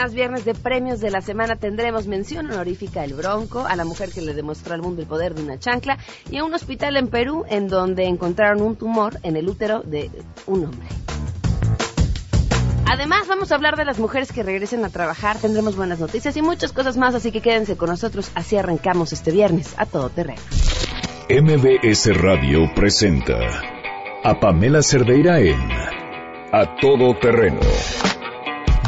más viernes de premios de la semana tendremos mención honorífica al Bronco, a la mujer que le demostró al mundo el poder de una chancla y a un hospital en Perú en donde encontraron un tumor en el útero de un hombre. Además, vamos a hablar de las mujeres que regresen a trabajar, tendremos buenas noticias y muchas cosas más, así que quédense con nosotros, así arrancamos este viernes a todo terreno. MBS Radio presenta a Pamela Cerdeira en A Todo Terreno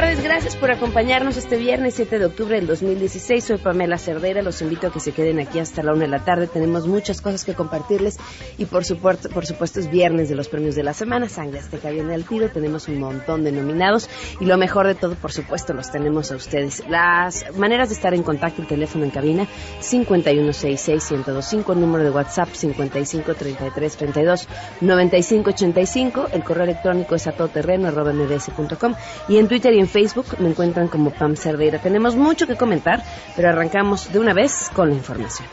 Tardes, gracias por acompañarnos este viernes 7 de octubre del 2016. Soy Pamela Cerdera, los invito a que se queden aquí hasta la una de la tarde. Tenemos muchas cosas que compartirles y por supuesto, por supuesto es viernes de los premios de la semana. Sangre Azteca viene al tiro, tenemos un montón de nominados y lo mejor de todo, por supuesto, los tenemos a ustedes. Las maneras de estar en contacto, el teléfono en cabina 5166-1025, el número de WhatsApp 5533329585, el correo electrónico es a y en Twitter y en Facebook me encuentran como Pam Cerdeira. Tenemos mucho que comentar, pero arrancamos de una vez con la información.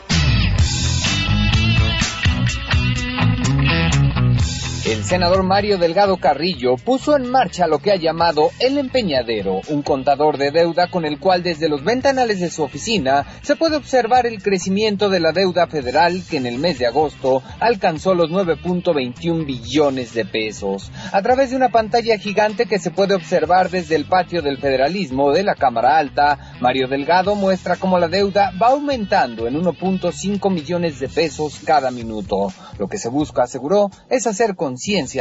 El senador Mario Delgado Carrillo puso en marcha lo que ha llamado el empeñadero, un contador de deuda con el cual desde los ventanales de su oficina se puede observar el crecimiento de la deuda federal que en el mes de agosto alcanzó los 9.21 billones de pesos. A través de una pantalla gigante que se puede observar desde el patio del federalismo de la Cámara Alta, Mario Delgado muestra cómo la deuda va aumentando en 1.5 millones de pesos cada minuto. Lo que se busca, aseguró, es hacer con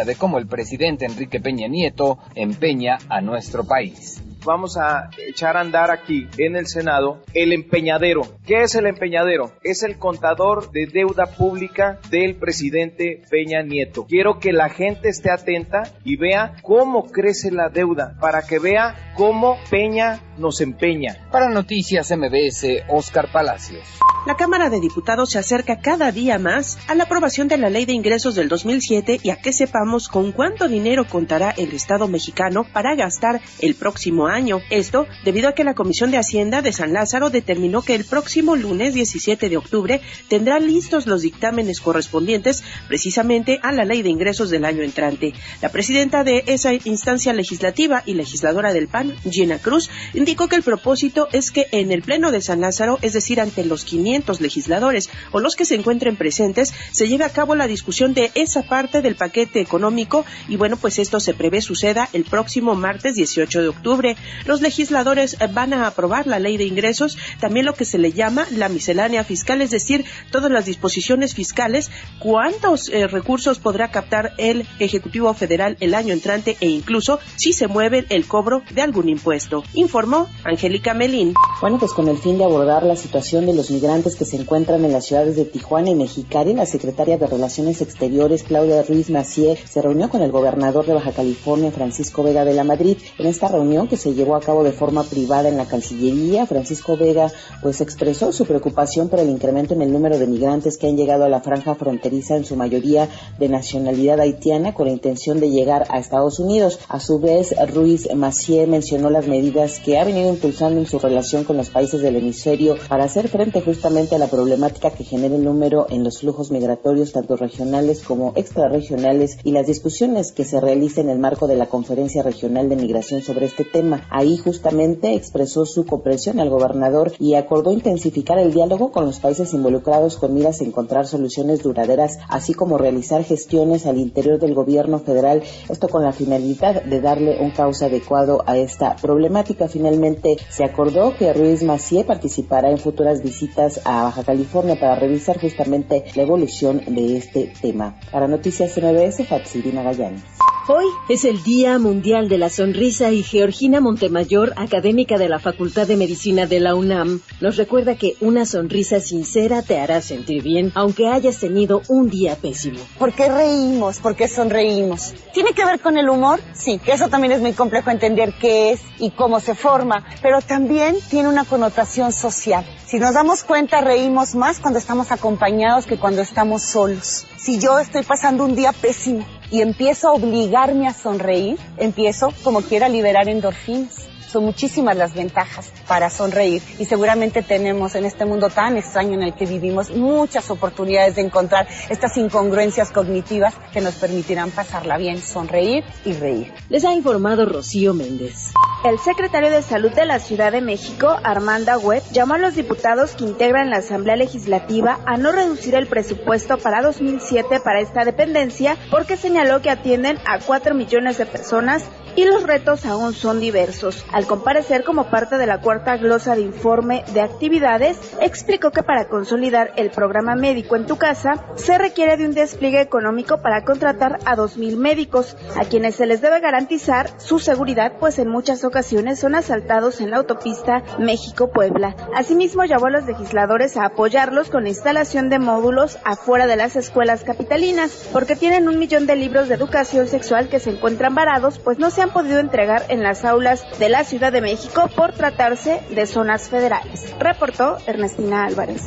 de cómo el presidente Enrique Peña Nieto empeña a nuestro país vamos a echar a andar aquí en el Senado el empeñadero. ¿Qué es el empeñadero? Es el contador de deuda pública del presidente Peña Nieto. Quiero que la gente esté atenta y vea cómo crece la deuda, para que vea cómo Peña nos empeña. Para Noticias MBS, Oscar Palacios. La Cámara de Diputados se acerca cada día más a la aprobación de la Ley de Ingresos del 2007 y a que sepamos con cuánto dinero contará el Estado mexicano para gastar el próximo año año. Esto debido a que la Comisión de Hacienda de San Lázaro determinó que el próximo lunes 17 de octubre tendrá listos los dictámenes correspondientes precisamente a la ley de ingresos del año entrante. La presidenta de esa instancia legislativa y legisladora del PAN, Gina Cruz, indicó que el propósito es que en el Pleno de San Lázaro, es decir, ante los 500 legisladores o los que se encuentren presentes, se lleve a cabo la discusión de esa parte del paquete económico y bueno, pues esto se prevé suceda el próximo martes 18 de octubre. Los legisladores van a aprobar la ley de ingresos, también lo que se le llama la miscelánea fiscal, es decir, todas las disposiciones fiscales, cuántos eh, recursos podrá captar el Ejecutivo Federal el año entrante e incluso si se mueve el cobro de algún impuesto. Informó Angélica Melín. Bueno, pues con el fin de abordar la situación de los migrantes que se encuentran en las ciudades de Tijuana y Mexicali, la secretaria de Relaciones Exteriores, Claudia Ruiz Macié, se reunió con el gobernador de Baja California, Francisco Vega de la Madrid. En esta reunión que se llevó a cabo de forma privada en la Cancillería, Francisco Vega pues expresó su preocupación por el incremento en el número de migrantes que han llegado a la franja fronteriza en su mayoría de nacionalidad haitiana con la intención de llegar a Estados Unidos. A su vez, Ruiz Macié mencionó las medidas que ha venido impulsando en su relación con los países del hemisferio para hacer frente justamente a la problemática que genera el número en los flujos migratorios tanto regionales como extrarregionales y las discusiones que se realizan en el marco de la Conferencia Regional de Migración sobre este tema. Ahí justamente expresó su comprensión al gobernador y acordó intensificar el diálogo con los países involucrados con miras a encontrar soluciones duraderas, así como realizar gestiones al interior del gobierno federal, esto con la finalidad de darle un cauce adecuado a esta problemática. Finalmente se acordó que Ruiz Macié participará en futuras visitas a Baja California para revisar justamente la evolución de este tema. Para Noticias MBS, Fatsiri Magallanes. Hoy es el Día Mundial de la Sonrisa y Georgina Montemayor, académica de la Facultad de Medicina de la UNAM, nos recuerda que una sonrisa sincera te hará sentir bien, aunque hayas tenido un día pésimo. ¿Por qué reímos? ¿Por qué sonreímos? ¿Tiene que ver con el humor? Sí, eso también es muy complejo entender qué es y cómo se forma, pero también tiene una connotación social. Si nos damos cuenta, reímos más cuando estamos acompañados que cuando estamos solos. Si yo estoy pasando un día pésimo, y empiezo a obligarme a sonreír, empiezo como quiera a liberar endorfinas Son muchísimas las ventajas para sonreír y seguramente tenemos en este mundo tan extraño en el que vivimos muchas oportunidades de encontrar estas incongruencias cognitivas que nos permitirán pasarla bien, sonreír y reír. Les ha informado Rocío Méndez. El secretario de Salud de la Ciudad de México, Armanda Webb, llamó a los diputados que integran la Asamblea Legislativa a no reducir el presupuesto para 2007 para esta dependencia porque señaló que atienden a 4 millones de personas y los retos aún son diversos. Al comparecer como parte de la cuarta glosa de informe de actividades, explicó que para consolidar el programa médico en tu casa se requiere de un despliegue económico para contratar a 2.000 médicos, a quienes se les debe garantizar su seguridad, pues en muchas ocasiones son asaltados en la autopista México-Puebla. Asimismo, llamó a los legisladores a apoyarlos con la instalación de módulos afuera de las escuelas capitalinas, porque tienen un millón de libros de educación sexual que se encuentran varados, pues no se han podido entregar en las aulas de la Ciudad de México por tratarse de zonas federales. Reportó Ernestina Álvarez.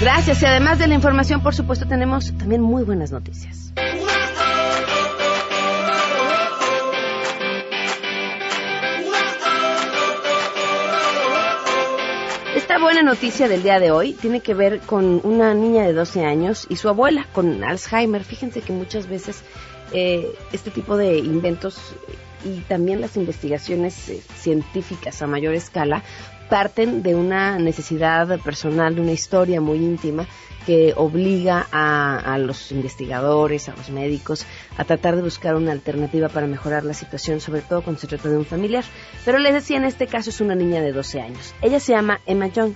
Gracias y además de la información, por supuesto, tenemos también muy buenas noticias. Buena noticia del día de hoy tiene que ver con una niña de 12 años y su abuela con Alzheimer. Fíjense que muchas veces eh, este tipo de inventos y también las investigaciones eh, científicas a mayor escala parten de una necesidad personal, de una historia muy íntima que obliga a, a, los investigadores, a los médicos, a tratar de buscar una alternativa para mejorar la situación, sobre todo cuando se trata de un familiar. Pero les decía, en este caso es una niña de 12 años. Ella se llama Emma Young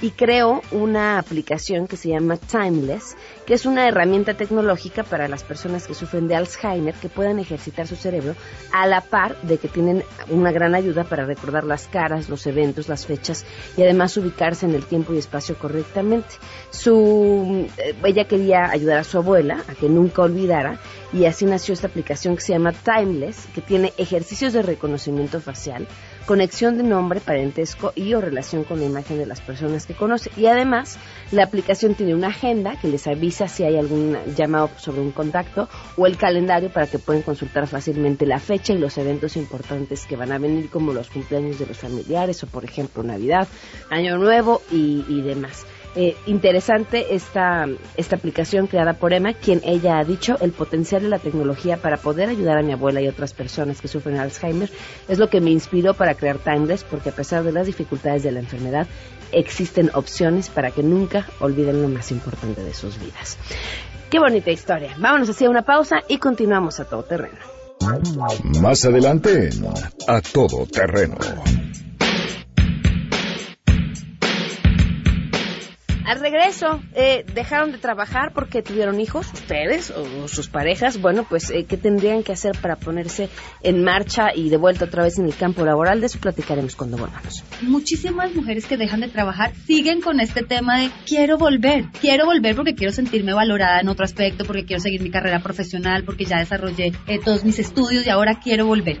y creó una aplicación que se llama Timeless, que es una herramienta tecnológica para las personas que sufren de Alzheimer que puedan ejercitar su cerebro a la par de que tienen una gran ayuda para recordar las caras, los eventos, las fechas y además ubicarse en el tiempo y espacio correctamente. Su, eh, ella quería ayudar a su abuela a que nunca olvidara y así nació esta aplicación que se llama Timeless, que tiene ejercicios de reconocimiento facial, conexión de nombre, parentesco y o relación con la imagen de las personas que conoce. Y además, la aplicación tiene una agenda que les avisa si hay algún llamado sobre un contacto o el calendario para que puedan consultar fácilmente la fecha y los eventos importantes que van a venir, como los cumpleaños de los familiares o, por ejemplo, Navidad, Año Nuevo y, y demás. Eh, interesante esta, esta aplicación creada por Emma, quien ella ha dicho el potencial de la tecnología para poder ayudar a mi abuela y otras personas que sufren Alzheimer es lo que me inspiró para crear Timeless, porque a pesar de las dificultades de la enfermedad, existen opciones para que nunca olviden lo más importante de sus vidas. Qué bonita historia. Vámonos hacia una pausa y continuamos a todo terreno. Más adelante A Todo Terreno. Al regreso, eh, dejaron de trabajar porque tuvieron hijos, ustedes o sus parejas. Bueno, pues, eh, ¿qué tendrían que hacer para ponerse en marcha y de vuelta otra vez en el campo laboral? De eso platicaremos cuando volvamos. Muchísimas mujeres que dejan de trabajar siguen con este tema de quiero volver. Quiero volver porque quiero sentirme valorada en otro aspecto, porque quiero seguir mi carrera profesional, porque ya desarrollé eh, todos mis estudios y ahora quiero volver.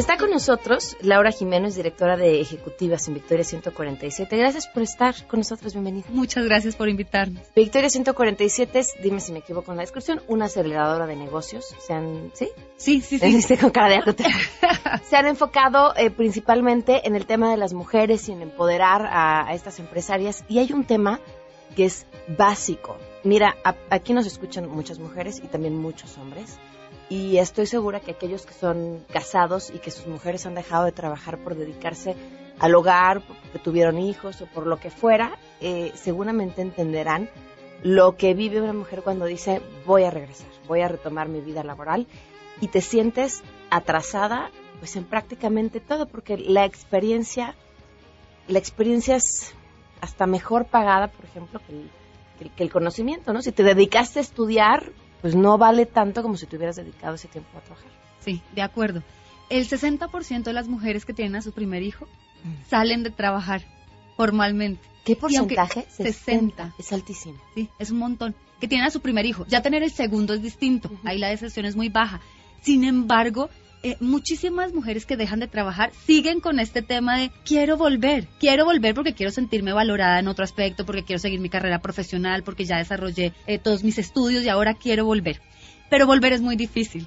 Está con nosotros Laura Jiménez, directora de Ejecutivas en Victoria 147. Gracias por estar con nosotros, bienvenida. Muchas gracias por invitarnos. Victoria 147 es, dime si me equivoco en la descripción, una aceleradora de negocios. ¿Se han, ¿Sí? Sí, sí, sí. con cara de. Se han enfocado eh, principalmente en el tema de las mujeres y en empoderar a, a estas empresarias. Y hay un tema que es básico. Mira, a, aquí nos escuchan muchas mujeres y también muchos hombres y estoy segura que aquellos que son casados y que sus mujeres han dejado de trabajar por dedicarse al hogar, porque tuvieron hijos o por lo que fuera, eh, seguramente entenderán lo que vive una mujer cuando dice voy a regresar, voy a retomar mi vida laboral y te sientes atrasada pues en prácticamente todo porque la experiencia la experiencia es hasta mejor pagada por ejemplo que el, que, el conocimiento, ¿no? Si te dedicaste a estudiar pues no vale tanto como si te hubieras dedicado ese tiempo a trabajar. Sí, de acuerdo. El 60% de las mujeres que tienen a su primer hijo salen de trabajar formalmente. ¿Qué porcentaje? 60. Es altísimo. Sí, es un montón. Que tienen a su primer hijo. Ya tener el segundo es distinto. Ahí la deserción es muy baja. Sin embargo, eh, muchísimas mujeres que dejan de trabajar siguen con este tema de quiero volver. Quiero volver porque quiero sentirme valorada en otro aspecto, porque quiero seguir mi carrera profesional, porque ya desarrollé eh, todos mis estudios y ahora quiero volver. Pero volver es muy difícil.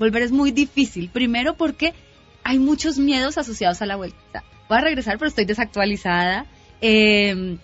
Volver es muy difícil. Primero porque hay muchos miedos asociados a la vuelta. Voy a regresar, pero estoy desactualizada. Eh,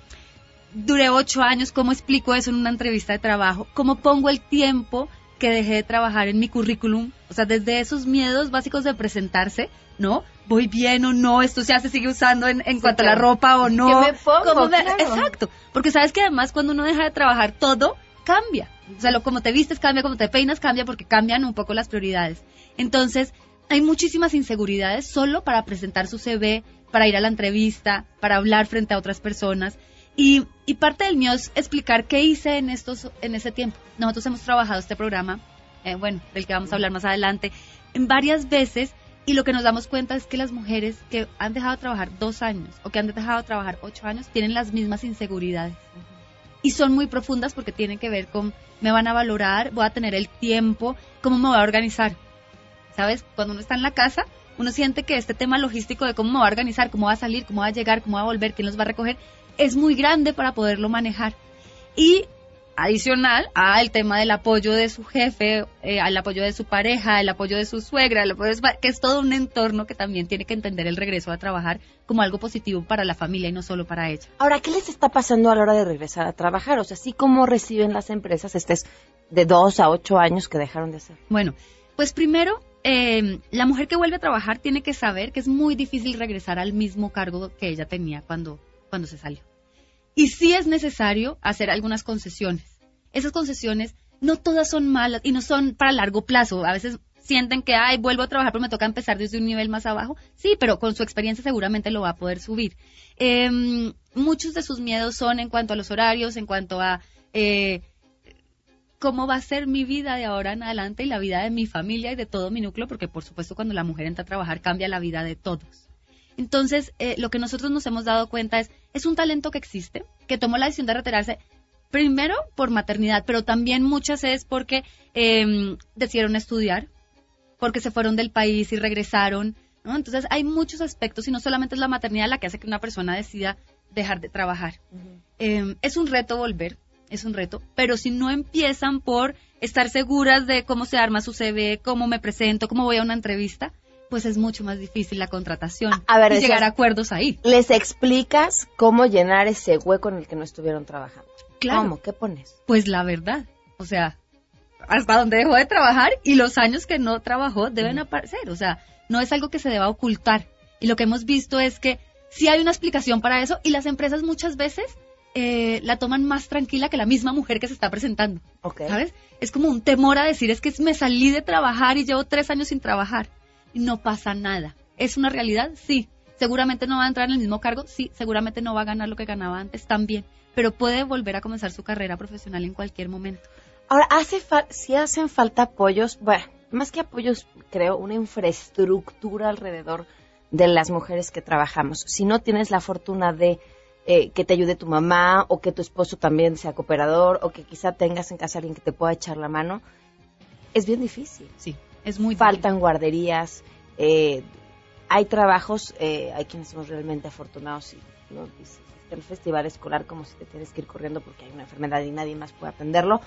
duré ocho años, ¿cómo explico eso en una entrevista de trabajo? ¿Cómo pongo el tiempo que dejé de trabajar en mi currículum? O sea, desde esos miedos básicos de presentarse, ¿no? ¿Voy bien o no? ¿Esto ya se sigue usando en, en Sí, cuanto a la ropa o no? ¿Qué me pongo? ¿Cómo me- Claro. Exacto. Porque sabes que además cuando uno deja de trabajar todo, cambia. O sea, lo, como te vistes cambia, como te peinas cambia, porque cambian un poco las prioridades. Entonces, hay muchísimas inseguridades solo para presentar su CV, para ir a la entrevista, para hablar frente a otras personas. Y, parte del mío es explicar qué hice en, estos, en ese tiempo. Nosotros hemos trabajado este programa, eh, bueno, del que vamos a hablar más adelante, en varias veces y lo que nos damos cuenta es que las mujeres que han dejado de trabajar dos años o que han dejado de trabajar ocho años tienen las mismas inseguridades. Y son muy profundas porque tienen que ver con me van a valorar, voy a tener el tiempo, cómo me voy a organizar. ¿Sabes? Cuando uno está en la casa, uno siente que este tema logístico de cómo me va a organizar, cómo va a salir, cómo va a llegar, cómo va a volver, quién los va a recoger, es muy grande para poderlo manejar. Y adicional al tema del apoyo de su jefe, eh, al apoyo de su pareja, el apoyo de su suegra, el apoyo de su que es todo un entorno que también tiene que entender el regreso a trabajar como algo positivo para la familia y no solo para ella. Ahora, ¿qué les está pasando a la hora de regresar a trabajar? O sea, ¿sí cómo reciben las empresas estés de dos a ocho años que dejaron de hacer? Bueno, pues primero, eh, la mujer que vuelve a trabajar tiene que saber que es muy difícil regresar al mismo cargo que ella tenía cuando, cuando se salió. Y sí es necesario hacer algunas concesiones. Esas concesiones no todas son malas y no son para largo plazo. A veces sienten que, ay, vuelvo a trabajar, pero me toca empezar desde un nivel más abajo. Sí, pero con su experiencia seguramente lo va a poder subir. Eh, muchos de sus miedos son en cuanto a los horarios, en cuanto a eh, cómo va a ser mi vida de ahora en adelante y la vida de mi familia y de todo mi núcleo, porque por supuesto cuando la mujer entra a trabajar cambia la vida de todos. Entonces, eh, lo que nosotros nos hemos dado cuenta es, es un talento que existe, que tomó la decisión de retirarse primero por maternidad, pero también muchas es porque eh, decidieron estudiar, porque se fueron del país y regresaron, ¿no? Entonces hay muchos aspectos y no solamente es la maternidad la que hace que una persona decida dejar de trabajar. Eh, es un reto volver, es un reto, pero si no empiezan por estar seguras de cómo se arma su CV, cómo me presento, cómo voy a una entrevista, pues es mucho más difícil la contratación A ver, y llegar a acuerdos ahí. Les explicas cómo llenar ese hueco en el que no estuvieron trabajando. Claro. ¿Cómo? ¿Qué pones? Pues la verdad, o sea, hasta donde dejó de trabajar y los años que no trabajó deben aparecer, o sea, no es algo que se deba ocultar. Y lo que hemos visto es que sí hay una explicación para eso y las empresas muchas veces eh, la toman más tranquila que la misma mujer que se está presentando. ¿Sabes? Es como un temor a decir, es que me salí de trabajar y llevo tres años sin trabajar. Y no pasa nada. ¿Es una realidad? Sí. Seguramente no va a entrar en el mismo cargo, sí. Seguramente no va a ganar lo que ganaba antes, también. Pero puede volver a comenzar su carrera profesional en cualquier momento. Ahora, hace fa- si hacen falta apoyos, bueno, más que apoyos, creo, una infraestructura alrededor de las mujeres que trabajamos. Si no tienes la fortuna de eh, que te ayude tu mamá o que tu esposo también sea cooperador o que quizá tengas en casa alguien que te pueda echar la mano, es bien difícil. Sí, es muy Faltan guarderías, eh, hay trabajos, eh, hay quienes somos realmente afortunados y no dices, el festival escolar como si te tienes que ir corriendo porque hay una enfermedad y nadie más puede atenderlo,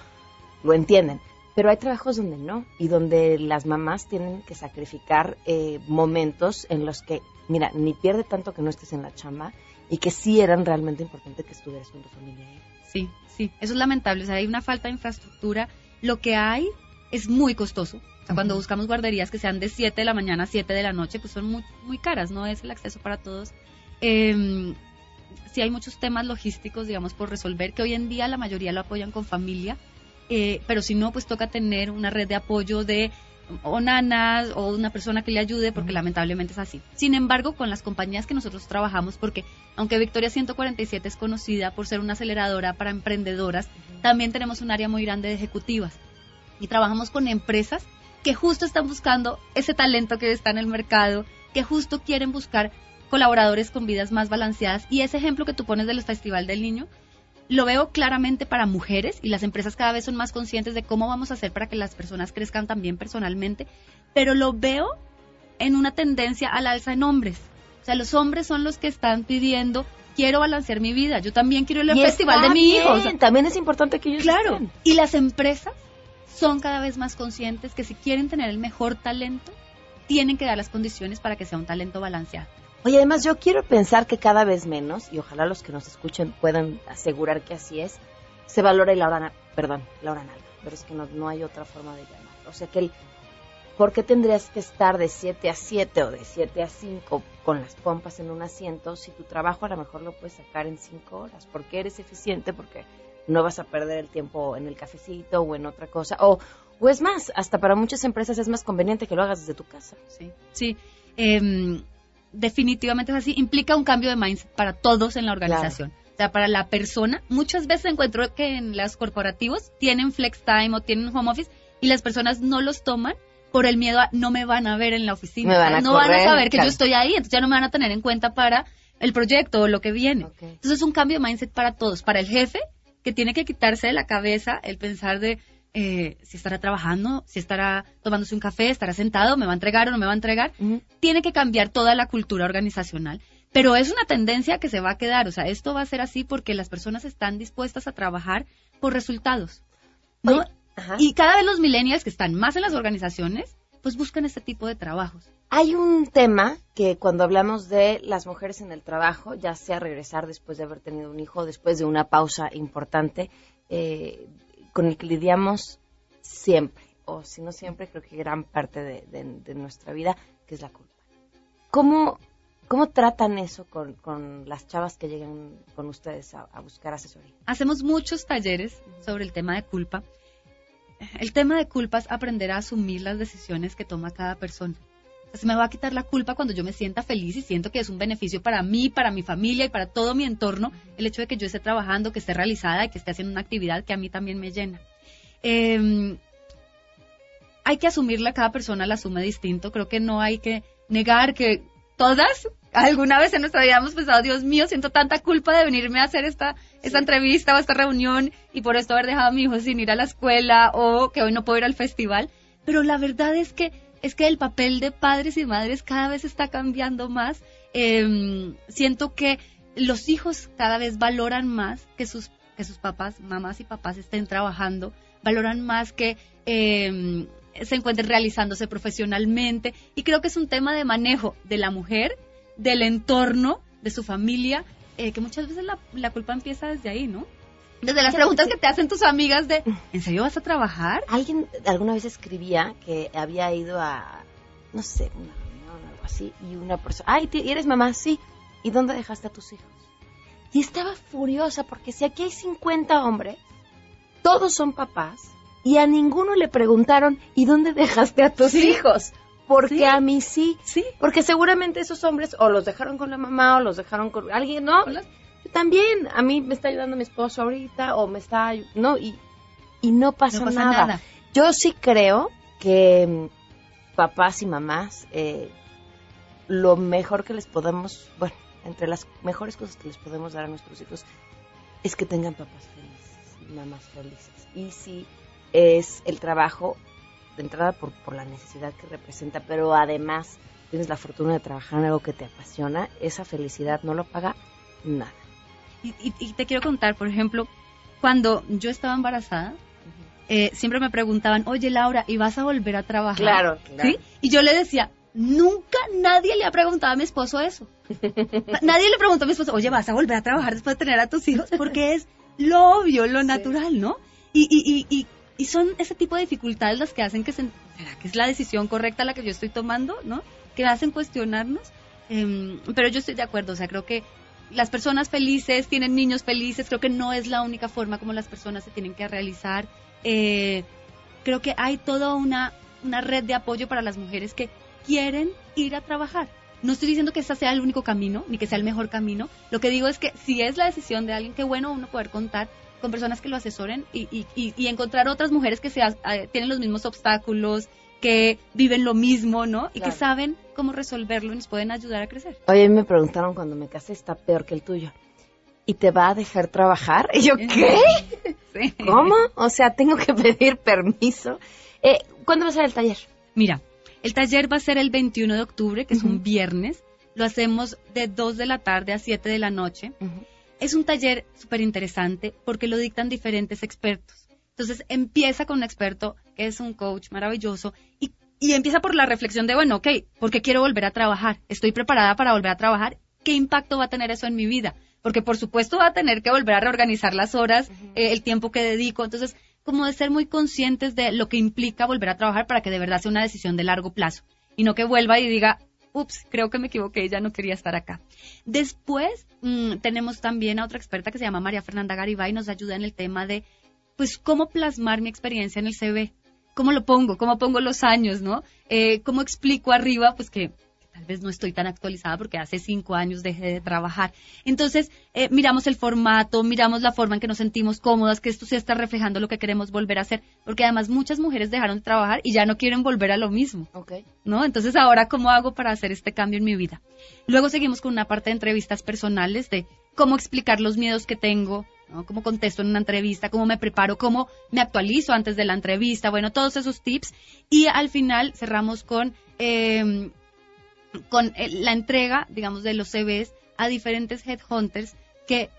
lo entienden. Pero hay trabajos donde no y donde las mamás tienen que sacrificar eh, momentos en los que, mira, ni pierde tanto que no estés en la chamba y que sí eran realmente importante que estuvieras con tu familia. Sí, sí, eso es lamentable. O sea, hay una falta de infraestructura. Lo que hay es muy costoso. Cuando buscamos guarderías que sean de 7 de la mañana a 7 de la noche, pues son muy, muy caras, no es el acceso para todos. Eh, sí hay muchos temas logísticos, digamos, por resolver, que hoy en día la mayoría lo apoyan con familia, eh, pero si no, pues toca tener una red de apoyo de o nanas o una persona que le ayude, porque lamentablemente es así. Sin embargo, con las compañías que nosotros trabajamos, porque aunque Victoria 147 es conocida por ser una aceleradora para emprendedoras, también tenemos un área muy grande de ejecutivas. Y trabajamos con empresas que justo están buscando ese talento que está en el mercado, que justo quieren buscar colaboradores con vidas más balanceadas. Y ese ejemplo que tú pones del Festival del Niño, lo veo claramente para mujeres y las empresas cada vez son más conscientes de cómo vamos a hacer para que las personas crezcan también personalmente, pero lo veo en una tendencia al alza en hombres. O sea, los hombres son los que están pidiendo quiero balancear mi vida, yo también quiero ir al festival de mi hijo. también es importante que ellos Claro, y las empresas son cada vez más conscientes que si quieren tener el mejor talento, tienen que dar las condiciones para que sea un talento balanceado. Oye, además yo quiero pensar que cada vez menos, y ojalá los que nos escuchen puedan asegurar que así es, se valora el hora, perdón, la hora nalga, pero es que no, no hay otra forma de llamarlo. O sea que el, ¿por qué tendrías que estar de 7 a 7 o de 7 a 5 con las pompas en un asiento si tu trabajo a lo mejor lo puedes sacar en 5 horas? Porque eres eficiente, porque no vas a perder el tiempo en el cafecito o en otra cosa. O, o es más, hasta para muchas empresas es más conveniente que lo hagas desde tu casa. Sí, sí. Eh, definitivamente es así, implica un cambio de mindset para todos en la organización. O sea, para la persona, muchas veces encuentro que en los corporativos tienen flex time o tienen home office y las personas no los toman por el miedo a no me van a ver en la oficina. no van a saber que yo estoy ahí, entonces ya no me van a tener en cuenta para el proyecto o lo que viene. Entonces es un cambio de mindset para todos, para el jefe que tiene que quitarse de la cabeza el pensar de eh, si estará trabajando, si estará tomándose un café, estará sentado, me va a entregar o no me va a entregar. Tiene que cambiar toda la cultura organizacional. Pero es una tendencia que se va a quedar, o sea, esto va a ser así porque las personas están dispuestas a trabajar por resultados. y cada vez los millennials que están más en las organizaciones, pues buscan este tipo de trabajos. Hay un tema que cuando hablamos de las mujeres en el trabajo, ya sea regresar después de haber tenido un hijo, después de una pausa importante, eh, con el que lidiamos siempre, o si no siempre, creo que gran parte de, nuestra vida, que es la culpa. ¿Cómo, cómo tratan eso con, las chavas que llegan con ustedes a, buscar asesoría? Hacemos muchos talleres sobre el tema de culpa. El tema de culpa es aprender a asumir las decisiones que toma cada persona. se me va a quitar la culpa cuando yo me sienta feliz y siento que es un beneficio para mí, para mi familia y para todo mi entorno el hecho de que yo esté trabajando, que esté realizada y que esté haciendo una actividad que a mí también me llena. Em, hay que asumirla, cada persona la asume distinto. Creo que no hay que negar que todas alguna vez en nuestra vida hemos pensado, Dios mío, siento tanta culpa de venirme a hacer esta, esta entrevista o esta reunión y por esto haber dejado a mi hijo sin ir a la escuela o que hoy no puedo ir al festival. Pero la verdad es que es que el papel de padres y madres cada vez está cambiando más. Em, siento que los hijos cada vez valoran más que sus, que sus papás, mamás y papás estén trabajando, valoran más que em, se encuentren realizándose profesionalmente. Y creo que es un tema de manejo de la mujer, del entorno, de su familia, eh, que muchas veces la, la culpa empieza desde ahí, ¿no? Desde las preguntas que te hacen tus amigas de, ¿en serio vas a trabajar? Alguien alguna vez escribía que había ido a, no sé, una reunión o algo así, y una persona, ay, ¿eres mamá? Sí. ¿Y dónde dejaste a tus hijos? Y estaba furiosa porque si aquí hay 50 hombres, todos son papás, y a ninguno le preguntaron, ¿y dónde dejaste a tus hijos? Porque a mí sí. Sí. Porque seguramente esos hombres o los dejaron con la mamá o los dejaron con alguien, ¿no? también a mí me está ayudando mi esposo ahorita o me está, no, y, y no pasa, nada. Yo sí creo que mm, papás y mamás, eh, lo mejor que les podemos, bueno, entre las mejores cosas que les podemos dar a nuestros hijos es que tengan papás felices y mamás felices. Y si es el trabajo, de entrada por, por la necesidad que representa, pero además tienes la fortuna de trabajar en algo que te apasiona, esa felicidad no lo paga nada. Y, te quiero contar, por ejemplo, cuando yo estaba embarazada, eh, siempre me preguntaban, oye Laura, ¿y vas a volver a trabajar? Claro, claro. ¿Sí? Y yo le decía, nunca nadie le ha preguntado a mi esposo eso. nadie le preguntó a mi esposo, oye, ¿vas a volver a trabajar después de tener a tus hijos? Porque es lo obvio, lo natural, ¿no? Y, y, y, y, son ese tipo de dificultades las que hacen que se... ¿Será que es la decisión correcta la que yo estoy tomando, no? Que hacen cuestionarnos. Em, pero yo estoy de acuerdo, o sea, creo que las personas felices tienen niños felices, creo que no es la única forma como las personas se tienen que realizar. Eh, creo que hay toda una, una red de apoyo para las mujeres que quieren ir a trabajar. No estoy diciendo que ese sea el único camino, ni que sea el mejor camino. Lo que digo es que si es la decisión de alguien, qué bueno uno poder contar con personas que lo asesoren y, y, y, encontrar otras mujeres que se, tienen los mismos obstáculos, que viven lo mismo, ¿no? Y que saben cómo resolverlo y nos pueden ayudar a crecer. Oye, me preguntaron cuando me casé, está peor que el tuyo. ¿Y te va a dejar trabajar? Y yo, ¿qué? ¿Cómo? O sea, tengo que pedir permiso. Eh, ¿Cuándo va a ser el taller? Mira, el taller va a ser el 21 de octubre, que es un viernes. Lo hacemos de 2 de la tarde a 7 de la noche. Es un taller súper interesante porque lo dictan diferentes expertos. Entonces empieza con un experto que es un coach maravilloso y, y empieza por la reflexión de, bueno, ok, ¿por qué quiero volver a trabajar? ¿Estoy preparada para volver a trabajar? ¿Qué impacto va a tener eso en mi vida? Porque por supuesto va a tener que volver a reorganizar las horas, eh, el tiempo que dedico. Entonces, como de ser muy conscientes de lo que implica volver a trabajar para que de verdad sea una decisión de largo plazo y no que vuelva y diga, ups, creo que me equivoqué, ya no quería estar acá. Después mm, tenemos también a otra experta que se llama María Fernanda Garibay, nos ayuda en el tema de pues cómo plasmar mi experiencia en el CV, cómo lo pongo, cómo pongo los años, ¿no? Eh, cómo explico arriba, pues que tal vez no estoy tan actualizada porque hace cinco años dejé de trabajar. Entonces, eh, miramos el formato, miramos la forma en que nos sentimos cómodas, que esto sí está reflejando lo que queremos volver a hacer, porque además muchas mujeres dejaron de trabajar y ya no quieren volver a lo mismo. Okay. ¿No? Entonces, ahora, ¿cómo hago para hacer este cambio en mi vida? Luego seguimos con una parte de entrevistas personales de cómo explicar los miedos que tengo, ¿no? Cómo contesto en una entrevista, cómo me preparo, cómo me actualizo antes de la entrevista, bueno, todos esos tips. Y al final cerramos con, eh, con la entrega, digamos, de los CVs a diferentes headhunters que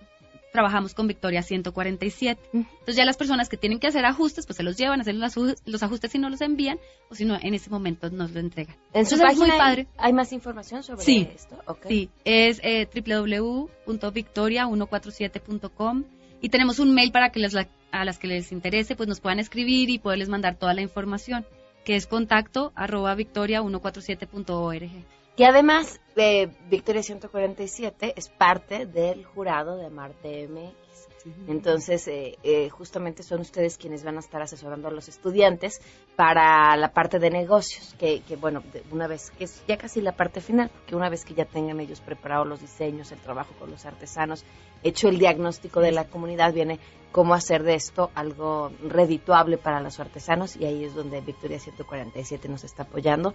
trabajamos con Victoria 147. Entonces ya las personas que tienen que hacer ajustes, pues se los llevan, hacen los, los ajustes y no los envían, o si no, en ese momento nos lo entregan. En su página muy padre. Hay, más información sobre esto? Sí, es eh, www.victoria147.com y tenemos un mail para que les, a las que les interese, pues nos puedan escribir y poderles mandar toda la información, que es contacto arroba victoria147.org. Y además, eh, Victoria 147 es parte del jurado de Marte MX. Entonces, eh, eh, justamente son ustedes quienes van a estar asesorando a los estudiantes para la parte de negocios, que, que, bueno, una vez, que es ya casi la parte final, que una vez que ya tengan ellos preparados los diseños, el trabajo con los artesanos, hecho el diagnóstico de la comunidad, viene cómo hacer de esto algo redituable para los artesanos y ahí es donde Victoria 147 nos está apoyando.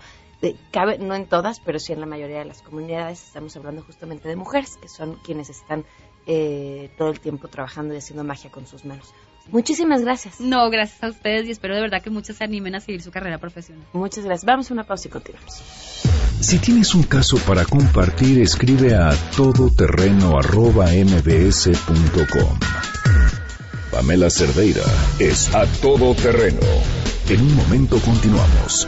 cabe, no en todas, pero sí en la mayoría de las comunidades estamos hablando justamente de mujeres, que son quienes están eh, todo el tiempo trabajando y haciendo magia con sus manos. Muchísimas gracias. No, gracias a ustedes y espero de verdad que muchas se animen a seguir su carrera profesional. Muchas gracias. Vamos a una pausa y continuamos. Si tienes un caso para compartir, escribe a todoterreno.mbs.com. Pamela Cerdeira es a todoterreno. En un momento continuamos.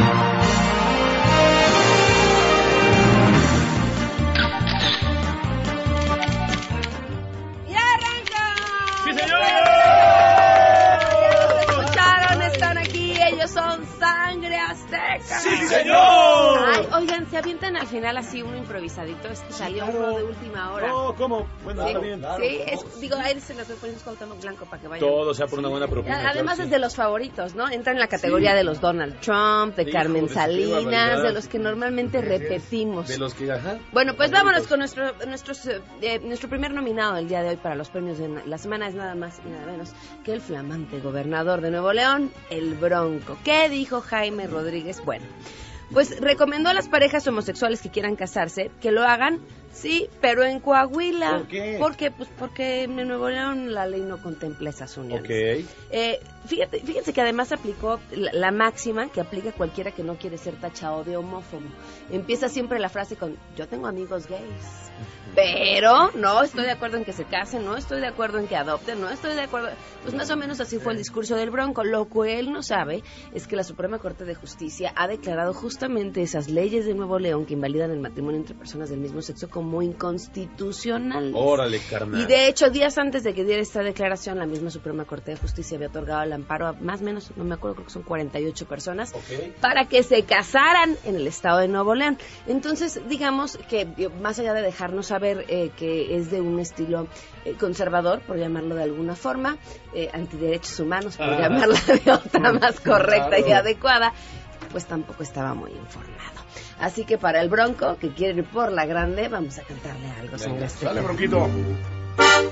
Señor! Se avientan al final así uno improvisadito. Es que salió uno de última hora. No, ¿cómo? Bueno, sí, está bien. sí, es, digo, a él se lo estoy poniendo Cuauhtémoc Blanco para que vaya. Todo sea por una buena propina. Además claro, es de los favoritos, ¿no? Entra en la categoría Sí. de los Donald Trump, de Hijo, Carmen de Salinas, de los que normalmente repetimos. De los que, ajá. Bueno, pues vámonos con nuestro nuestros, eh, eh, nuestro primer nominado del día de hoy para los premios de la semana es nada más y nada menos que el flamante gobernador de Nuevo León, el Bronco. ¿Qué dijo Jaime Rodríguez? Bueno, pues recomendó a las parejas homosexuales que quieran casarse que lo hagan, sí, pero en Coahuila. ¿Por qué? Porque, pues, porque en Nuevo León la ley no contempla esas uniones. Ok. Eh, fíjate, fíjense que además aplicó la, la máxima que aplica cualquiera que no quiere ser tachado de homófobo. Empieza siempre la frase con yo tengo amigos gays. Pero no estoy de acuerdo en que se casen, no estoy de acuerdo en que adopten, no estoy de acuerdo. Pues más o menos así fue el discurso del Bronco. Lo que él no sabe es que la Suprema Corte de Justicia ha declarado justamente esas leyes de Nuevo León que invalidan el matrimonio entre personas del mismo sexo como como inconstitucional. Órale, carnal. Y de hecho, días antes de que diera esta declaración, la misma Suprema Corte de Justicia había otorgado el amparo a más o menos, no me acuerdo, creo que son 48 personas, para que se casaran en el estado de Nuevo León. Entonces, digamos que más allá de dejarnos saber eh, que es de un estilo eh, conservador, por llamarlo de alguna forma, eh, antiderechos humanos, por Ah. llamarla de otra más correcta y adecuada, pues tampoco estaba muy informado. Así que para el Bronco, que quiere ir por la grande, vamos a cantarle algo. sangre azteca. Dale, bronquito.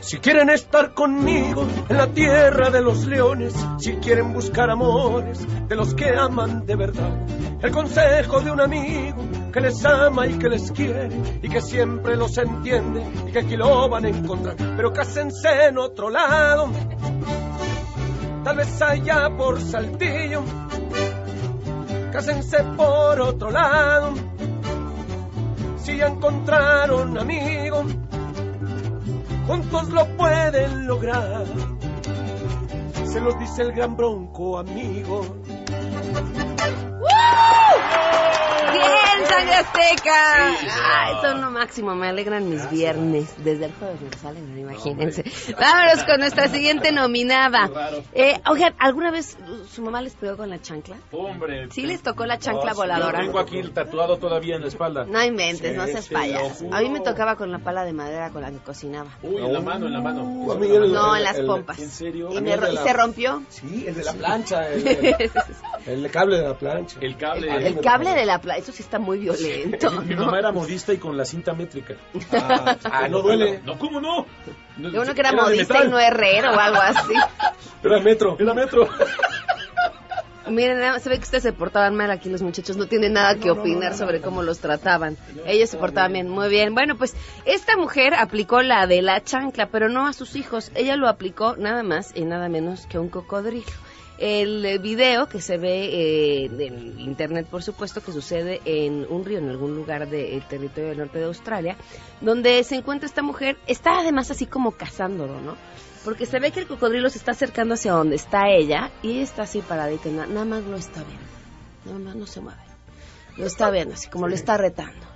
Si quieren estar conmigo en la tierra de los leones, si quieren buscar amores de los que aman de verdad, el consejo de un amigo que les ama y que les quiere y que siempre los entiende y que aquí lo van a encontrar, pero cásense en otro lado, tal vez allá por Saltillo, cásense por otro lado, si ya encontraron amigo juntos lo pueden lograr. Se los dice el gran bronco, amigo. ¡Bien, sangre azteca! Ay, son lo máximo, me alegran mis viernes. Desde el jueves me los alegran, imagínense. Vámonos con nuestra siguiente nominada. Eh, oigan, ¿alguna vez su mamá les pegó con la chancla? Hombre. Sí les tocó la chancla voladora. tengo aquí el tatuado todavía en la espalda. No inventes, no Sí, seas lo payaso. juro. A mí me tocaba con la pala de madera con la que cocinaba. Uy, en la mano, en la mano. Uh, No, el- en las pompas. ¿En serio? Y, me la- se rompió. Sí, el de la plancha, el, el- el cable de la plancha. El cable. El cable de la playa, eso sí está muy violento. Mi ¿no? mamá era modista y con la cinta métrica. Ah, ah, no duele. No, ¿cómo no? Yo uno que era de modista y no herrero o algo así. Era metro. Era metro. Miren, se ve que ustedes se portaban mal aquí los muchachos, no tienen nada que opinar sobre cómo los trataban. Ellos se portaban bien, muy bien. Bueno, pues esta mujer aplicó la de la chancla, pero no a sus hijos. Ella lo aplicó nada más y nada menos que a un cocodrilo. El video que se ve eh, en internet, por supuesto, que sucede en un río, en algún lugar del territorio del norte de Australia, donde se encuentra esta mujer, está además así como cazándolo, ¿no? Porque se ve que el cocodrilo se está acercando hacia donde está ella y ella está así paradita, na- nada más lo está viendo, nada más no se mueve, lo está viendo, así como lo está retando.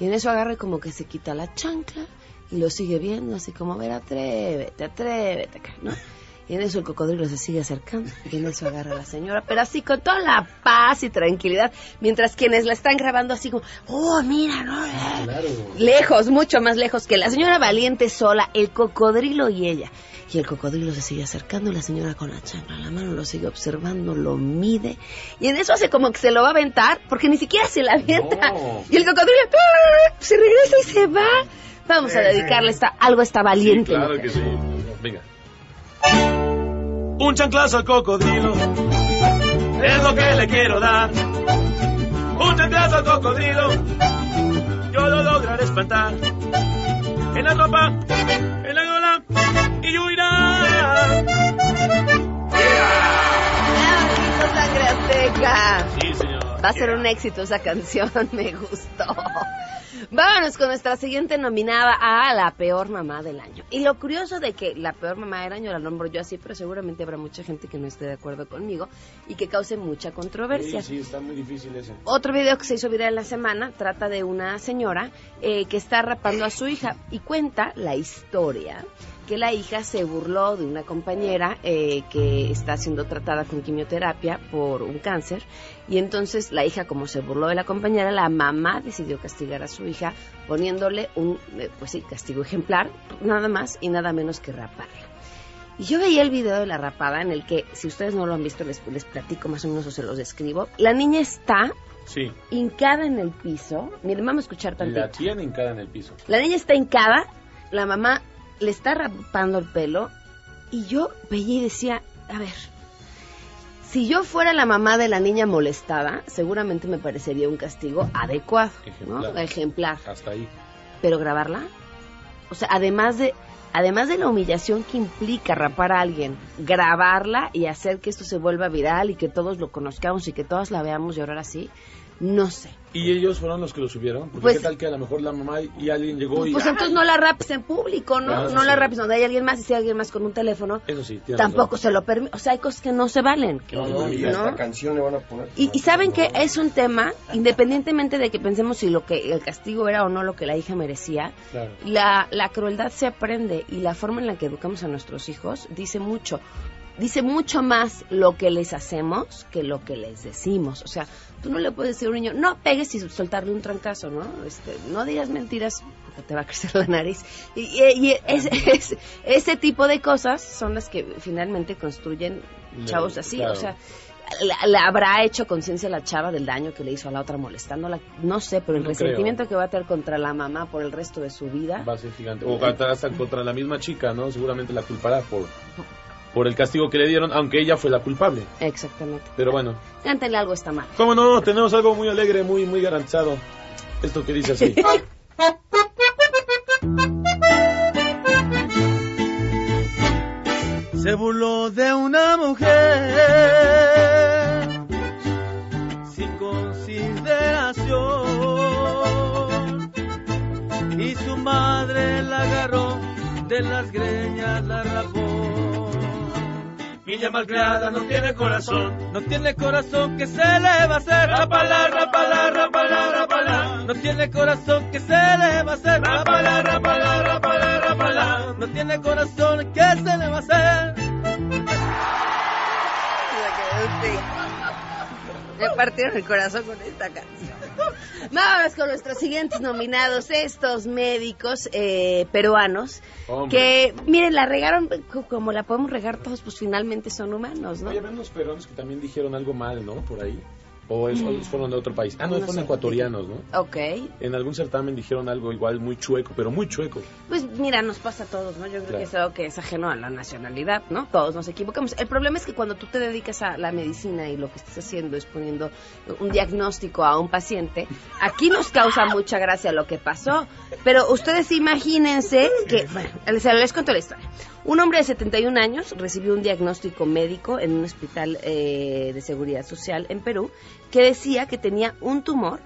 Y en eso agarra y como que se quita la chancla y lo sigue viendo, así como, a ver, atrévete, atrévete acá, ¿no? Y en eso el cocodrilo se sigue acercando y en eso agarra a la señora, pero así con toda la paz y tranquilidad, mientras quienes la están grabando así como, oh, mira, no, lejos, mucho más lejos que la señora valiente sola, el cocodrilo y ella. Y el cocodrilo se sigue acercando y la señora con la chancla en la mano lo sigue observando, lo mide. Y en eso hace como que se lo va a aventar, porque ni siquiera se la avienta. No. Y el cocodrilo ¡ah! se regresa y se va. Vamos a dedicarle esta, algo a esta valiente. Claro que sí. Venga. Un chanclazo al cocodrilo. Es lo que le quiero dar. Un chanclazo al cocodrilo. Yo lo lograré espantar. En la ropa, en la gola y huirá. ¡Ah, sangre azteca! Sí, señor. Va a ser un éxito esa canción, me gustó. Vámonos con nuestra siguiente nominada a la peor mamá del año. Y lo curioso de que la peor mamá del año la nombro yo así, pero seguramente habrá mucha gente que no esté de acuerdo conmigo y que cause mucha controversia. Sí, sí, está muy difícil. Otro video que se hizo viral en la semana trata de una señora eh, que está rapando a su hija y cuenta la historia que la hija se burló de una compañera eh, que está siendo tratada con quimioterapia por un cáncer y entonces la hija como se burló de la compañera la mamá decidió castigar a su hija poniéndole un eh, pues sí castigo ejemplar nada más y nada menos que raparla y yo veía el video de la rapada en el que si ustedes no lo han visto les, les platico más o menos o se los describo la niña está Sí. hincada en el piso. Miren, vamos a escuchar tantito. La tiene hincada en el piso. La niña está hincada, la mamá le está rapando el pelo y yo veía y decía, a ver, si yo fuera la mamá de la niña molestada, seguramente me parecería un castigo adecuado, ¿no? Ejemplar. Hasta ahí. Pero grabarla, o sea, además de además de la humillación que implica rapar a alguien, grabarla y hacer que esto se vuelva viral y que todos lo conozcamos y que todos la veamos llorar así, No sé. ¿Y ellos fueron los que lo subieron? Porque Pues- qué tal que a lo mejor la mamá y alguien llegó y... Pues entonces no la rapes en público, ¿no? Ah, no la rapes donde hay alguien más y si hay alguien más con un teléfono. Eso sí, Tampoco razón. se lo permite. O sea, hay cosas que no se valen. No, no, y ¿no? hasta canción le van a poner. Y, y saben que es un tema, independientemente de que pensemos si lo que el castigo era o no lo que la hija merecía, Claro. la, la crueldad se aprende y la forma en la que educamos a nuestros hijos dice mucho. Dice mucho más lo que les hacemos que lo que les decimos. O sea, tú no le puedes decir a un niño, no pegues y soltarle un trancazo, ¿no? Este, no digas mentiras porque te va a crecer la nariz. Y, y- y es- es- ese tipo de cosas son las que finalmente construyen chavos así. Claro. O sea, la habrá hecho conciencia la chava del daño que le hizo a la otra molestándola. No sé, pero el No creo. resentimiento que va a tener contra la mamá por el resto de su vida. Va a ser gigante. O hasta contra la misma chica, ¿no? Seguramente la culpará por, por el castigo que le dieron, aunque ella fue la culpable. Exactamente. Pero bueno. Cántale algo está mal. ¿Cómo no? Tenemos algo muy alegre, muy, muy garantizado. Esto que dice así. se burló de una mujer sin consideración y su madre la agarró de las greñas, la rapó. Niña malcriada no tiene corazón, no tiene corazón que se le va a hacer. Rapala, rapala, rapala, rapala. No tiene corazón que se le va a hacer. Rapala, rapala, rapala, rapala. No tiene corazón que se le va a hacer. Me partieron el corazón con esta canción. Vámonos con nuestros siguientes nominados, estos médicos eh, peruanos, Hombre. que, miren, la regaron co- como la podemos regar todos, pues finalmente son humanos, ¿no? Ven unos peruanos que también dijeron algo mal, ¿no? Por ahí. O es- o fueron de otro país. Ah, no, No fueron ecuatorianos, ¿no? Ok, En algún certamen dijeron algo igual muy chueco, pero muy chueco. pues mira, nos pasa a todos, ¿no? Yo creo Claro. que es algo que es ajeno a la nacionalidad, ¿no? Todos nos equivocamos. El problema es que cuando tú te dedicas a la medicina y lo que estás haciendo es poniendo un diagnóstico a un paciente, aquí nos causa mucha gracia lo que pasó. Pero ustedes imagínense que, bueno, les, les cuento la historia. Un hombre de 71 años recibió un diagnóstico médico en un hospital eh, de seguridad social en Perú que decía que tenía un tumor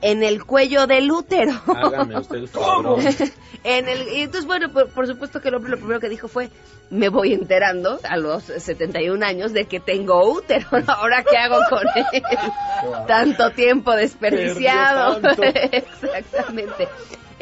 en el cuello del útero. Hágame usted el favor. en el, y entonces, bueno, por, por supuesto que el hombre lo primero que dijo fue, me voy enterando a los 71 años de que tengo útero. ¿Ahora qué hago con él? Tanto tiempo desperdiciado. Tanto. Exactamente.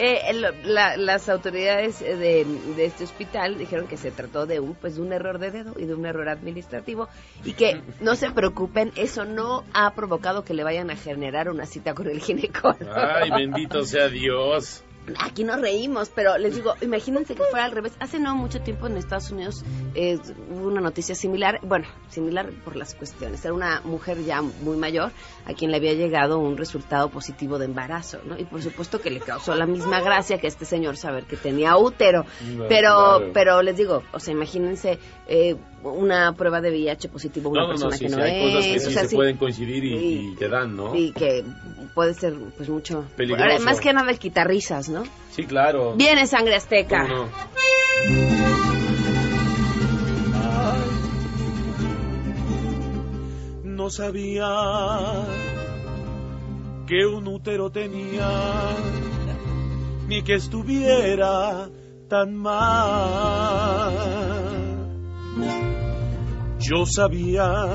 Eh, el- la- las autoridades eh, de, de este hospital dijeron que se trató de un pues de un error de dedo y de un error administrativo y que no se preocupen eso no ha provocado que le vayan a generar una cita con el ginecólogo Ay, bendito sea Dios. Aquí nos reímos, pero les digo, imagínense que fuera al revés. Hace no mucho tiempo en Estados Unidos eh, hubo una noticia similar, bueno, similar por las cuestiones. Era una mujer ya muy mayor a quien le había llegado un resultado positivo de embarazo, ¿no? Y por supuesto que le causó la misma gracia que a este señor saber que tenía útero. No, Pero, claro. pero les digo, o sea, imagínense eh, una prueba de VIH positivo a una No, no, no, persona sí, que sí, no hay cosas que es, o sí sea, se sí. pueden coincidir y, Y- y te dan, ¿no? y que puede ser pues mucho Peligroso. Ahora, más que nada el quitarrisas, ¿no? Sí, claro. Viene sangre azteca. ¿Cómo no? No sabía que un útero tenía, ni que estuviera tan mal. Yo sabía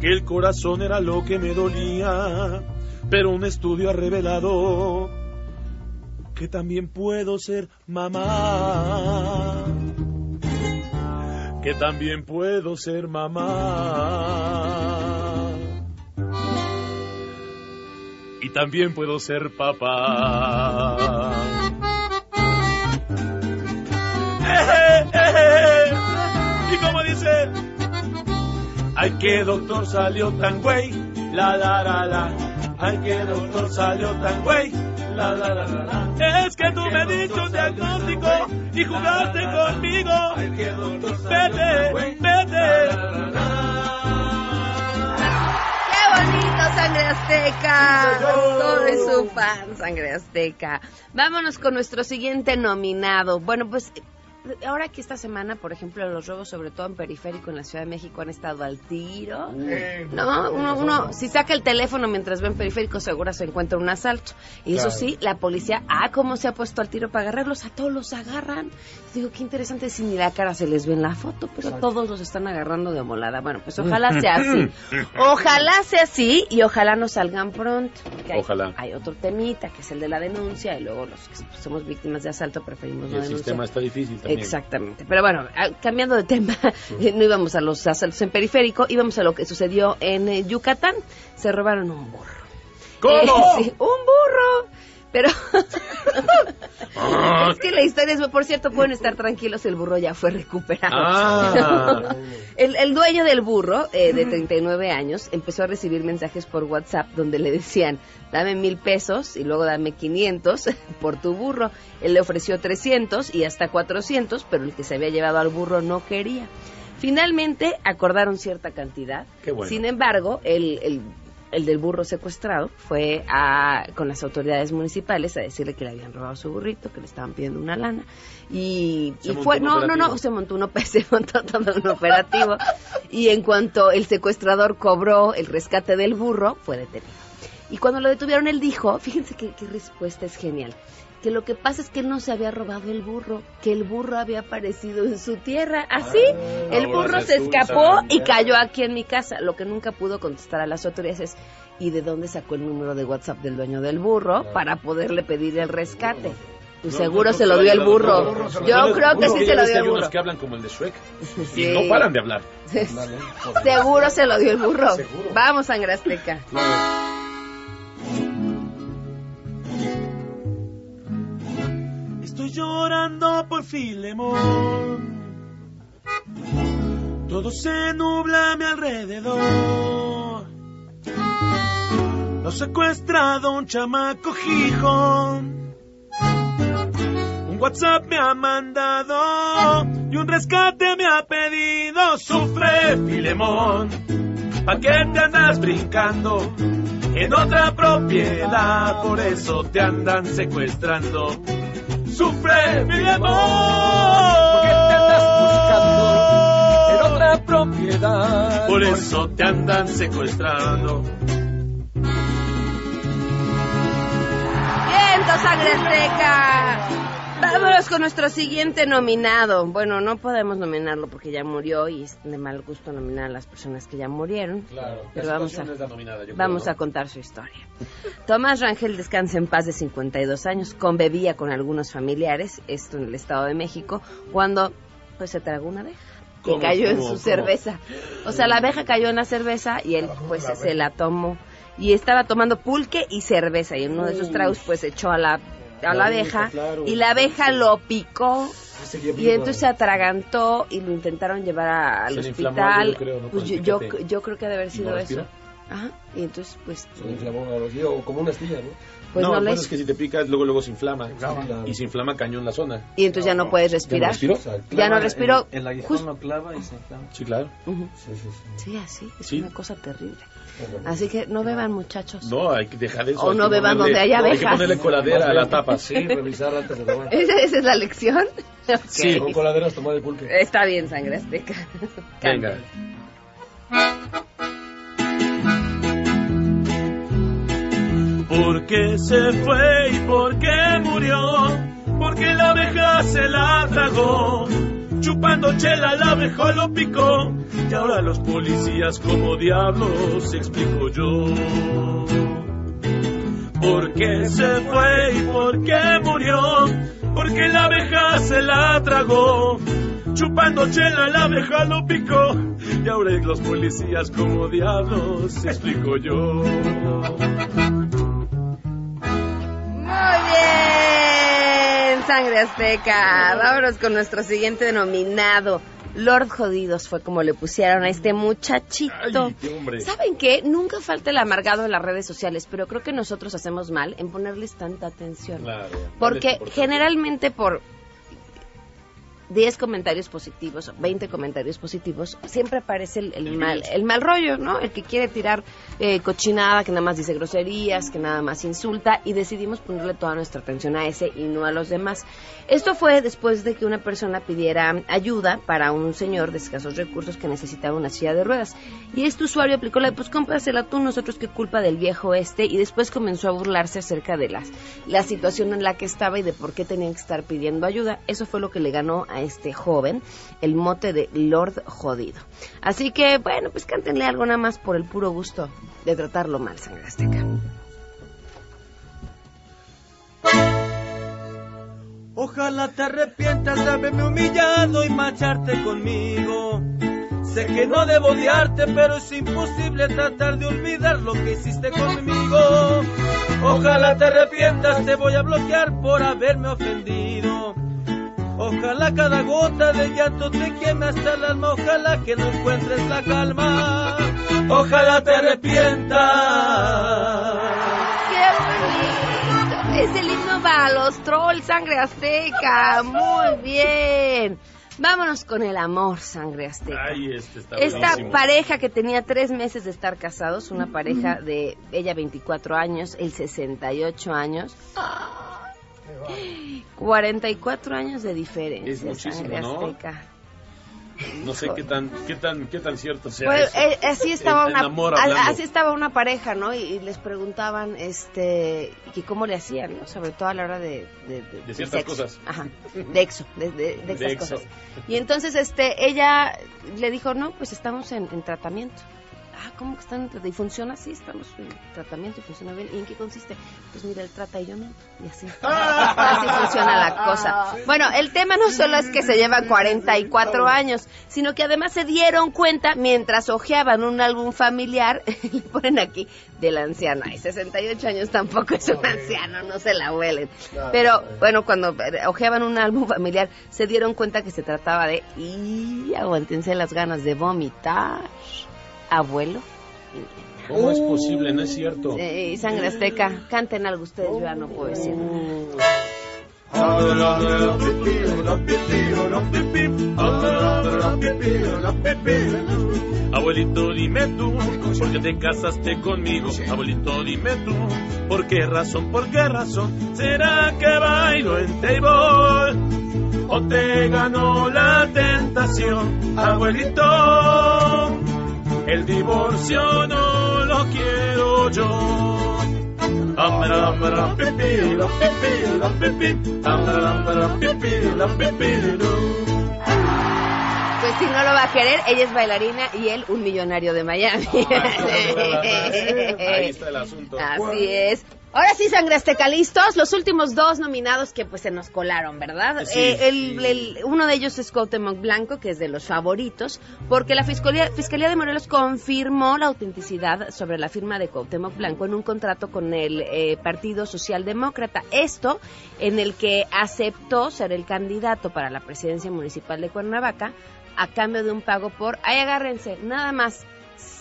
que el corazón era lo que me dolía, pero un estudio ha revelado que también puedo ser mamá. Que también puedo ser mamá. Y también puedo ser papá. ¡Eh, eh, eh! Y como dice, ay que doctor salió tan güey, la la la la. Ay que doctor salió tan güey, la la la la la. Es que tú me diste un diagnóstico y jugaste conmigo. Ay que doctor vete, vete. ¡Qué bonito, Sangre Azteca! Soy su fan, Sangre Azteca. Vámonos con nuestro siguiente nominado. Bueno, pues ahora que esta semana, por ejemplo, los robos, sobre todo en periférico en la Ciudad de México, han estado al tiro. no, uno, uno, si saca el teléfono mientras ve en periférico, seguro se encuentra un asalto. Y eso sí, la policía, ah, cómo se ha puesto al tiro para agarrarlos, a todos los agarran. Digo, qué interesante, si ni la cara se les ve en la foto, pero todos los están agarrando de molada. Bueno, pues ojalá sea así. Ojalá sea así y ojalá no salgan pronto. Hay, Ojalá. Hay otro temita, que es el de la denuncia, y luego los que somos víctimas de asalto preferimos Y no el denunciar. sistema está difícil también. Exactamente. Pero bueno, ah, cambiando de tema, eh, no íbamos a los asaltos en periférico, íbamos a lo que sucedió en eh, Yucatán. Se robaron un burro. ¿Cómo? Eh, sí, un burro. Pero es que la historia es, por cierto, pueden estar tranquilos, el burro ya fue recuperado. Ah. El, el dueño del burro, eh, de 39 años, empezó a recibir mensajes por WhatsApp donde le decían, dame mil pesos y luego dame 500 por tu burro. Él le ofreció 300 y hasta 400, pero el que se había llevado al burro no quería. Finalmente acordaron cierta cantidad. Qué bueno. Sin embargo, el, el, el del burro secuestrado fue a, con las autoridades municipales a decirle que le habían robado su burrito, que le estaban pidiendo una lana. Y, fue, no, no, no, se montó, un, se montó todo un operativo. y en cuanto el secuestrador cobró el rescate del burro, fue detenido. Y cuando lo detuvieron, él dijo, fíjense qué, qué respuesta es genial, que lo que pasa es que él no se había robado el burro, que el burro había aparecido en su tierra. Así, el burro se escapó y cayó aquí en mi casa. Lo que nunca pudo contestar a las autoridades es, ¿y de dónde sacó el número de WhatsApp del dueño del burro para poderle pedir el rescate? Pues No, seguro no, se lo dio el burro. Yo creo que sí se lo dio el hay unos burro. que hablan como el de Shrek Sí. y no paran de hablar. Seguro se lo dio el burro. Seguro. Vamos, sangre azteca. Estoy llorando por Filemón. Todo se nubla a mi alrededor. Lo secuestrado un chamaco gijón. Un WhatsApp me ha mandado y un rescate me ha pedido. Sufre, Filemón. ¿Pa' qué te andas brincando? En otra propiedad, por eso te andan secuestrando. Sufre, Filemón. ¿Por qué te andas buscando en otra propiedad? Por eso te andan secuestrando. ¡Viento, sangre azteca! Vámonos con nuestro siguiente nominado. Bueno, no podemos nominarlo porque ya murió y es de mal gusto nominar a las personas que ya murieron. Claro. Pero vamos a, es la nominada, yo creo, vamos ¿no? a contar su historia. Tomás Rangel descansa en paz de 52 años, convivía con algunos familiares, esto en el Estado de México, cuando pues se tragó una abeja que ¿Cómo, cayó en su cómo? cerveza. O sea, la abeja cayó en la cerveza y él pues se la tomó y estaba tomando pulque y cerveza y en uno de esos tragos pues echó a la a la abeja claro. y la abeja lo picó seguía y entonces se atragantó y lo intentaron llevar a- al Se le inflamó hospital. yo creo, ¿no? Pues yo, yo, yo creo que ha de haber ¿Y sido no eso. Ajá. Y entonces pues Se le inflamó a los o como una astilla, ¿no? pues no, no, el le problema es que si te picas, luego luego se inflama. Claro. Y se inflama cañón la zona. y entonces ya no puedes respirar. respiró? Ya no respiró. El, el aguijón Justo- lo clava y se inflama. Sí, claro. Ujú. Sí, sí, sí. Sí, así, es Sí. una cosa terrible. Así que no beban muchachos. No, hay que dejar eso. O no beban donde haya Hay que abejas. ponerle coladera a la tapa. Sí, revisar antes de tomar. ¿Esa, esa es la lección? Sí. Con coladeras tomar el pulque. Está bien, sangre azteca. Venga. ¿Por qué se fue y por qué murió? Porque la abeja se la tragó. Chupando chela la abeja lo picó. Y ahora los policías como diablos explico yo. ¿Por qué se fue y por qué murió? Porque la abeja se la tragó. Chupando chela la abeja lo picó. Y ahora los policías como diablos explico yo. Sangre azteca. Vámonos con nuestro siguiente denominado. Lord Jodidos fue como le pusieron a este muchachito. Ay, qué hombre. ¿Saben qué? Nunca falta el amargado en las redes sociales, pero creo que nosotros hacemos mal en ponerles tanta atención. Claro. Porque generalmente por 10 comentarios positivos o 20 comentarios positivos, siempre aparece el, el mal, el mal rollo, ¿no? El que quiere tirar eh, cochinada, que nada más dice groserías, que nada más insulta, y decidimos ponerle toda nuestra atención a ese y no a los demás. Esto fue después de que una persona pidiera ayuda para un señor de escasos recursos que necesitaba una silla de ruedas. Y este usuario aplicó la de, pues cómprasela tú, nosotros qué culpa del viejo este, y después comenzó a burlarse acerca de las, la situación en la que estaba y de por qué tenían que estar pidiendo ayuda. Eso fue lo que le ganó a este joven el mote de Lord Jodido. Así que, bueno, pues cántenle algo nada más por el puro gusto de tratarlo mal, sangre azteca. Ojalá te arrepientas de haberme humillado y marcharte conmigo. Sé que no debo odiarte, pero es imposible tratar de olvidar lo que hiciste conmigo. Ojalá te arrepientas, te voy a bloquear por haberme ofendido. Ojalá cada gota de llanto te queme hasta el alma, ojalá que no encuentres la calma. Ojalá te arrepientas. ¡Qué bonito! Es el himno para los trolls, sangre azteca. Muy bien. Vámonos con el amor, sangre azteca. Ay, este está Esta buenísimo. pareja que tenía tres meses de estar casados, una pareja de ella 24 años, él 68 años. 44 años de diferencia, Es muchísimo, sangre ¿no? azteca. No sé qué tan, qué tan, qué tan cierto sea Pues, eso. eh, así estaba En- una así estaba una pareja, ¿no? Y, y les preguntaban este que cómo le hacían, ¿no? Sobre todo a la hora de de, de- De ciertas sexo. cosas. Ajá. De exo, de, exo. cosas. Y entonces este ella le dijo, "No, pues estamos en, en tratamiento." Ah, ¿cómo que están en tratamiento? ¿Y funciona así? Estamos en tratamiento y funciona bien. ¿Y en qué consiste? Pues mira, él trata y yo no. Y así. Así funciona la cosa. Bueno, el tema no solo es que se llevan 44 años, sino que además se dieron cuenta mientras hojeaban un álbum familiar, le ponen aquí, del anciano. Ay, 68 años tampoco es un anciano, no se la huelen. Pero bueno, cuando eh, hojeaban un álbum familiar, se dieron cuenta que se trataba de, y aguantense las ganas de vomitar, abuelo. ¿Cómo es posible? No es cierto. Eh, y sangre azteca, canten algo ustedes, yo ya no puedo decir. Abuelito, dime tú, ¿por qué te casaste conmigo? Abuelito, dime tú, ¿por qué razón, por qué razón? ¿Será que bailo en table? ¿O te ganó la tentación? Abuelito, el divorcio no lo quiero yo. Pues si no lo va a querer, ella es bailarina y él un millonario de Miami. Ahí está el asunto. Así es. Ahora sí, sangre azteca, listos. Los últimos dos nominados que pues se nos colaron, ¿verdad? Sí, Eh, el- sí. el- uno de ellos es Cuauhtémoc Blanco, que es de los favoritos, porque la Fiscalía, Fiscalía de Morelos confirmó la autenticidad sobre la firma de Cuauhtémoc Blanco en un contrato con el eh, Partido Socialdemócrata. Esto en el que aceptó ser el candidato para la presidencia municipal de Cuernavaca a cambio de un pago por, ahí agárrense, nada más,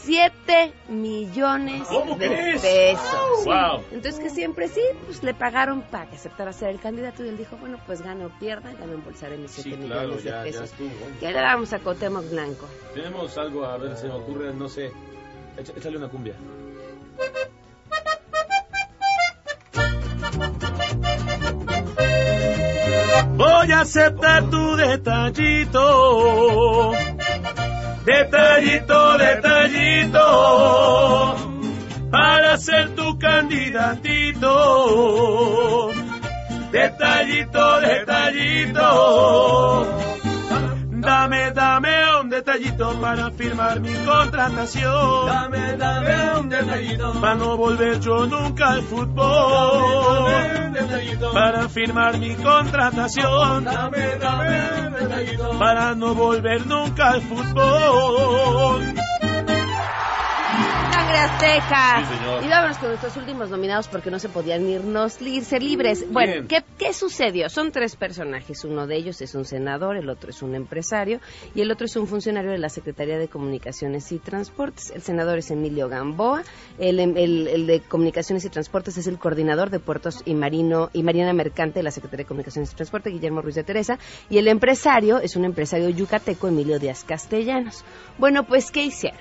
7 millones ¿Cómo de crees? pesos. Wow. Entonces que siempre sí, pues le pagaron para que aceptara ser el candidato y él dijo, bueno, pues gane o pierda, ya me embolsaré mis 7 Sí, claro, millones de ya, ya pesos. Ya le damos a Cuauhtémoc Blanco. Tenemos algo, a ver, se me ocurre, no sé. Échale una cumbia. Voy a aceptar tu detallito. Detallito, detallito. Para ser tu candidatito. Detallito, detallito. Dame, dame un detallito para firmar mi contratación. Dame, dame un detallito para no volver yo nunca al fútbol. Dame, un detallito para firmar mi contratación. Dame, dame un detallito para no volver nunca al fútbol. Sangre Sangre Azteca. Sí, señor. y vámonos con nuestros últimos nominados porque no se podían irnos irse libres. Bueno. ¿qué, ¿qué sucedió? Son tres personajes. Uno de ellos es un senador, el otro es un empresario y el otro es un funcionario de la Secretaría de Comunicaciones y Transportes. El senador es Emilio Gamboa. El, el- el de Comunicaciones y Transportes es el coordinador de puertos y marino y marina mercante de la Secretaría de Comunicaciones y Transporte, Guillermo Ruiz de Teresa. Y el empresario es un empresario yucateco, Emilio Díaz Castellanos. Bueno, pues, ¿qué hicieron?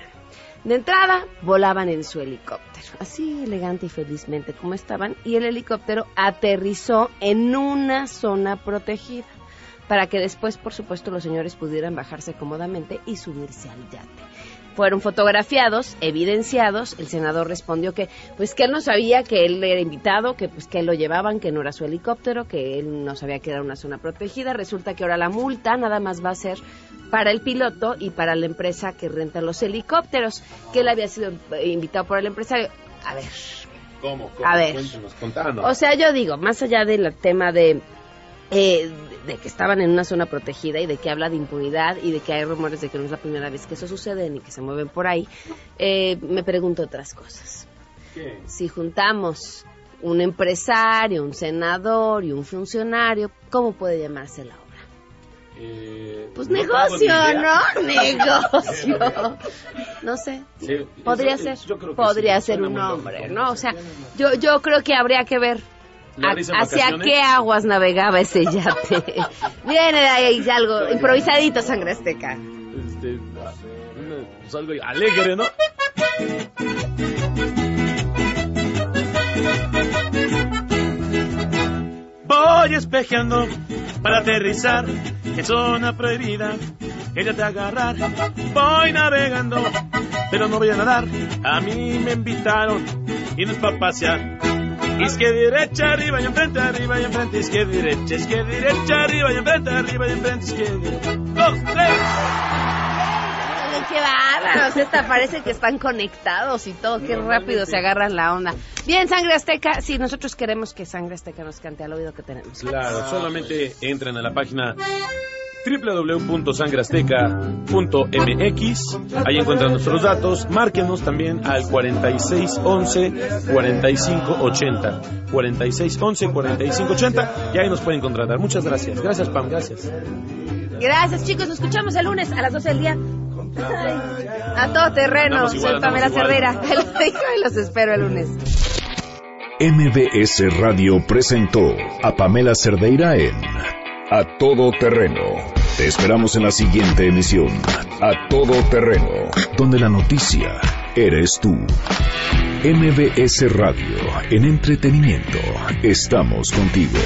De entrada, volaban en su helicóptero, así elegante y felizmente como estaban, y el helicóptero aterrizó en una zona protegida, para que después, por supuesto, los señores pudieran bajarse cómodamente y subirse al yate. Fueron fotografiados, evidenciados, el senador respondió que pues que él no sabía que él era invitado, que pues que él lo llevaban, que no era su helicóptero, que él no sabía que era una zona protegida. Resulta que ahora la multa nada más va a ser para el piloto y para la empresa que renta los helicópteros, que él había sido eh, invitado por el empresario. A ver, ¿Cómo? cómo? A ver. Cuéntanos, contanos. o sea, yo digo, más allá del tema de, eh, de que estaban en una zona protegida y de que habla de impunidad y de que hay rumores de que no es la primera vez que eso sucede ni que se mueven por ahí, eh, me pregunto otras cosas. ¿Qué? Si juntamos un empresario, un senador y un funcionario, ¿cómo puede llamarse la obra? Eh, Pues no negocio. ¿no? Negocio. No sé. Sí, Podría eso- ser. yo creo que Podría sí, ser un lógico. ¿no? O sea, yo, yo creo que habría que ver ¿La a- risa en hacia vacaciones? qué aguas navegaba ese yate. Viene de ahí algo improvisadito, sangre azteca. Este, pues algo alegre, ¿no? Voy espejeando para aterrizar en zona prohibida. Ella te agarrar. Voy navegando, pero no voy a nadar. A mí me invitaron y no es para pasear. Izquierda derecha, arriba y enfrente, arriba y enfrente, izquierda derecha, izquierda derecha, arriba y enfrente, arriba y enfrente, izquierda. Dos, tres. Qué bárbaros, esta parece que están conectados y todo, qué rápido se agarran la onda. Bien, Sangre Azteca, sí, nosotros queremos que Sangre Azteca nos cante al oído que tenemos. Claro, solamente entren a la página www.sangreazteca.mx. Ahí encuentran nuestros datos. Márquenos también al 4611-4580. 4611-4580 y ahí nos pueden contratar. Muchas gracias. Gracias, Pam. Gracias. Gracias, chicos, nos escuchamos el lunes a las 12 del día. A todo terreno, igual, soy Pamela digo y los espero el lunes. MBS Radio presentó a Pamela Cerdeira en A Todo Terreno. Te esperamos en la siguiente emisión, A Todo Terreno, donde la noticia eres tú. MBS Radio, en entretenimiento, estamos contigo.